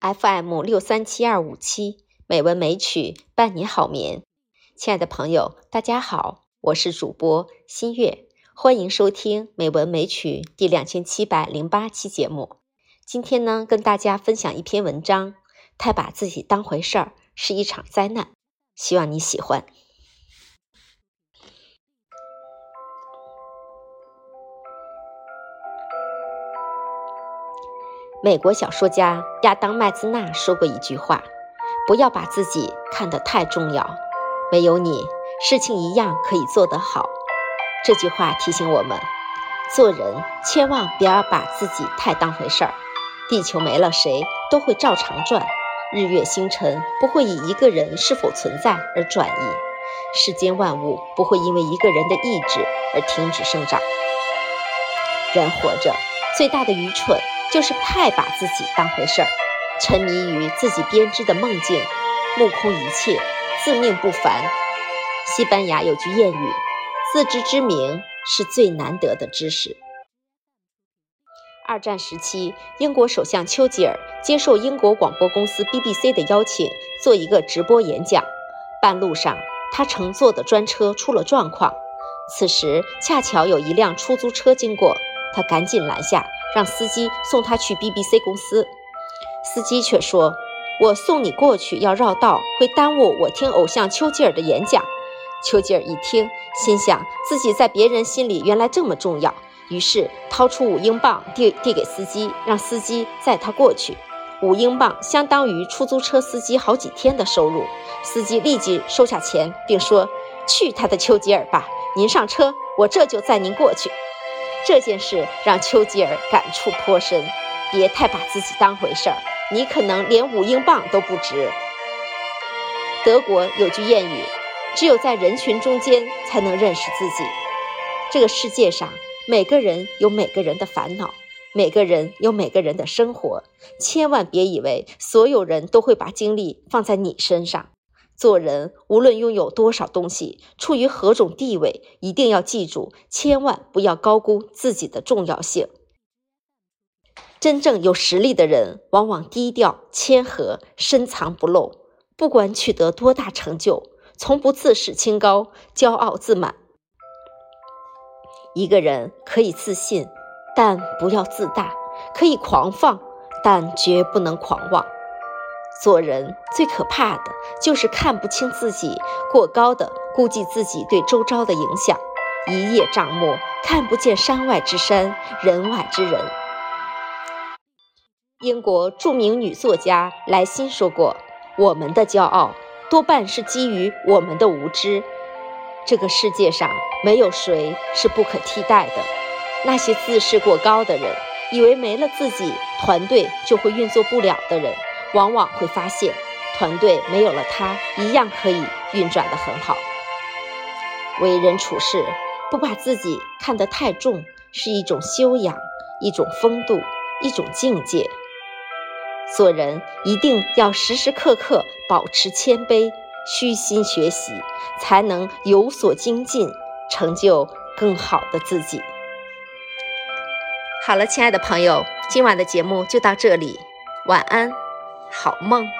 FM 六三七二五七美文美曲伴你好眠，亲爱的朋友，大家好，我是主播新月，欢迎收听美文美曲第两千七百零八期节目。今天呢，跟大家分享一篇文章，太把自己当回事儿是一场灾难，希望你喜欢。美国小说家亚当·麦兹纳说过一句话：“不要把自己看得太重要，没有你，事情一样可以做得好。”这句话提醒我们，做人千万不要把自己太当回事儿。地球没了，谁都会照常转；日月星辰不会以一个人是否存在而转移；世间万物不会因为一个人的意志而停止生长。人活着最大的愚蠢。就是太把自己当回事儿，沉迷于自己编织的梦境，目空一切，自命不凡。西班牙有句谚语：“自知之明是最难得的知识。”二战时期，英国首相丘吉尔接受英国广播公司 BBC 的邀请，做一个直播演讲。半路上，他乘坐的专车出了状况，此时恰巧有一辆出租车经过，他赶紧拦下。让司机送他去 BBC 公司，司机却说：“我送你过去要绕道，会耽误我听偶像丘吉尔的演讲。”丘吉尔一听，心想自己在别人心里原来这么重要，于是掏出五英镑递递给司机，让司机载他过去。五英镑相当于出租车司机好几天的收入。司机立即收下钱，并说：“去他的丘吉尔吧，您上车，我这就载您过去。”这件事让丘吉尔感触颇深，别太把自己当回事儿，你可能连五英镑都不值。德国有句谚语：“只有在人群中间才能认识自己。”这个世界上，每个人有每个人的烦恼，每个人有每个人的生活，千万别以为所有人都会把精力放在你身上。做人，无论拥有多少东西，处于何种地位，一定要记住，千万不要高估自己的重要性。真正有实力的人，往往低调谦和，深藏不露。不管取得多大成就，从不自视清高、骄傲自满。一个人可以自信，但不要自大；可以狂放，但绝不能狂妄。做人最可怕的就是看不清自己，过高的估计自己对周遭的影响，一叶障目，看不见山外之山，人外之人。英国著名女作家莱辛说过：“我们的骄傲多半是基于我们的无知。这个世界上没有谁是不可替代的。那些自视过高的人，以为没了自己，团队就会运作不了的人。”往往会发现，团队没有了他，一样可以运转得很好。为人处事，不把自己看得太重，是一种修养，一种风度，一种境界。做人一定要时时刻刻保持谦卑，虚心学习，才能有所精进，成就更好的自己。好了，亲爱的朋友，今晚的节目就到这里，晚安。好梦。